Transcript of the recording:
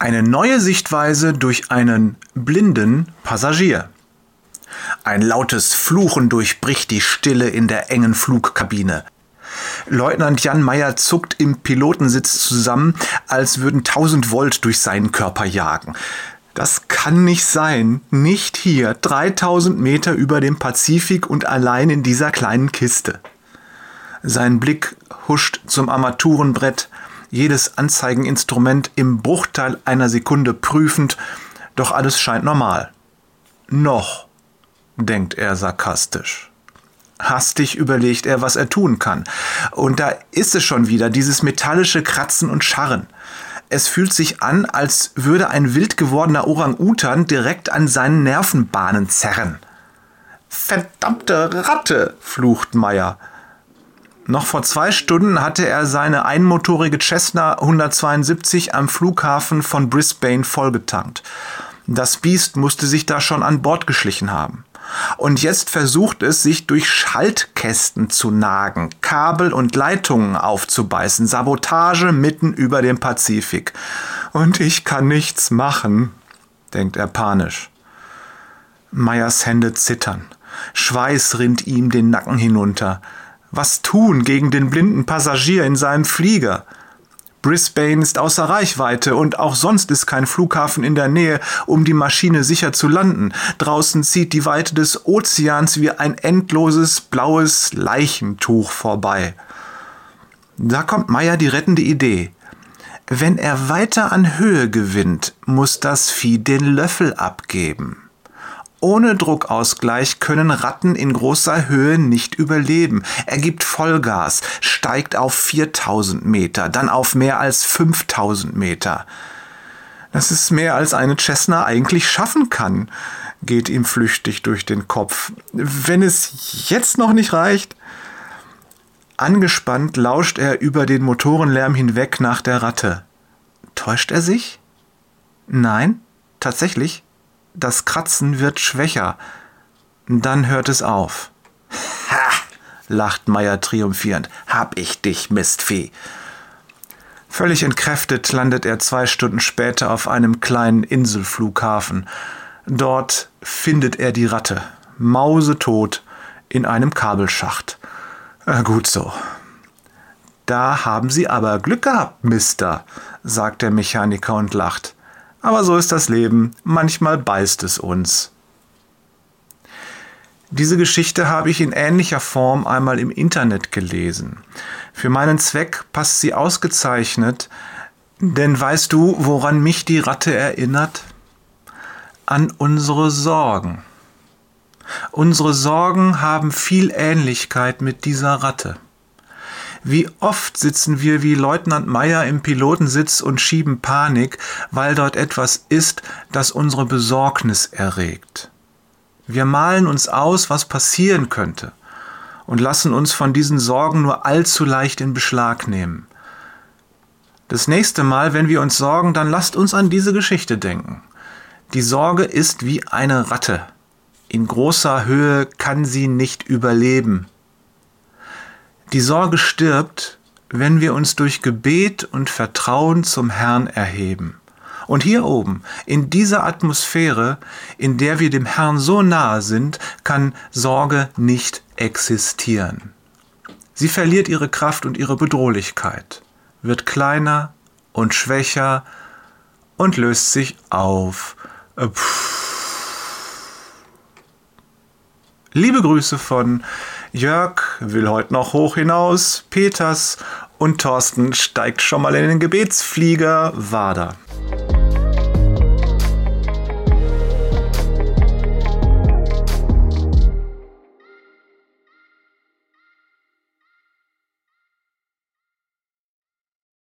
Eine neue Sichtweise durch einen blinden Passagier. Ein lautes Fluchen durchbricht die Stille in der engen Flugkabine. Leutnant Jan Meyer zuckt im Pilotensitz zusammen, als würden tausend Volt durch seinen Körper jagen. Das kann nicht sein. Nicht hier, 3000 Meter über dem Pazifik und allein in dieser kleinen Kiste. Sein Blick huscht zum Armaturenbrett, jedes Anzeigeninstrument im Bruchteil einer Sekunde prüfend, doch alles scheint normal. Noch, denkt er sarkastisch. Hastig überlegt er, was er tun kann. Und da ist es schon wieder, dieses metallische Kratzen und Scharren. Es fühlt sich an, als würde ein wild gewordener Orang-Utan direkt an seinen Nervenbahnen zerren. Verdammte Ratte, flucht Meyer. Noch vor zwei Stunden hatte er seine einmotorige Cessna 172 am Flughafen von Brisbane vollgetankt. Das Biest musste sich da schon an Bord geschlichen haben. Und jetzt versucht es, sich durch Schaltkästen zu nagen, Kabel und Leitungen aufzubeißen, Sabotage mitten über dem Pazifik. Und ich kann nichts machen, denkt er panisch. Meyers Hände zittern. Schweiß rinnt ihm den Nacken hinunter. Was tun gegen den blinden Passagier in seinem Flieger? Brisbane ist außer Reichweite und auch sonst ist kein Flughafen in der Nähe, um die Maschine sicher zu landen. Draußen zieht die Weite des Ozeans wie ein endloses blaues Leichentuch vorbei. Da kommt Meyer die rettende Idee. Wenn er weiter an Höhe gewinnt, muss das Vieh den Löffel abgeben. Ohne Druckausgleich können Ratten in großer Höhe nicht überleben. Er gibt Vollgas, steigt auf 4000 Meter, dann auf mehr als 5000 Meter. Das ist mehr als eine Cessna eigentlich schaffen kann, geht ihm flüchtig durch den Kopf. Wenn es jetzt noch nicht reicht. Angespannt lauscht er über den Motorenlärm hinweg nach der Ratte. Täuscht er sich? Nein, tatsächlich. Das Kratzen wird schwächer. Dann hört es auf. Ha! lacht Meier triumphierend. Hab ich dich, Mistvieh. Völlig entkräftet landet er zwei Stunden später auf einem kleinen Inselflughafen. Dort findet er die Ratte, mausetot, in einem Kabelschacht. Äh, gut so. Da haben Sie aber Glück gehabt, Mister, sagt der Mechaniker und lacht. Aber so ist das Leben, manchmal beißt es uns. Diese Geschichte habe ich in ähnlicher Form einmal im Internet gelesen. Für meinen Zweck passt sie ausgezeichnet, denn weißt du, woran mich die Ratte erinnert? An unsere Sorgen. Unsere Sorgen haben viel Ähnlichkeit mit dieser Ratte. Wie oft sitzen wir wie Leutnant Meyer im Pilotensitz und schieben Panik, weil dort etwas ist, das unsere Besorgnis erregt. Wir malen uns aus, was passieren könnte und lassen uns von diesen Sorgen nur allzu leicht in Beschlag nehmen. Das nächste Mal, wenn wir uns sorgen, dann lasst uns an diese Geschichte denken. Die Sorge ist wie eine Ratte. In großer Höhe kann sie nicht überleben. Die Sorge stirbt, wenn wir uns durch Gebet und Vertrauen zum Herrn erheben. Und hier oben, in dieser Atmosphäre, in der wir dem Herrn so nahe sind, kann Sorge nicht existieren. Sie verliert ihre Kraft und ihre Bedrohlichkeit, wird kleiner und schwächer und löst sich auf. Äh, Liebe Grüße von Jörg will heute noch hoch hinaus, Peters und Thorsten steigt schon mal in den Gebetsflieger Wader.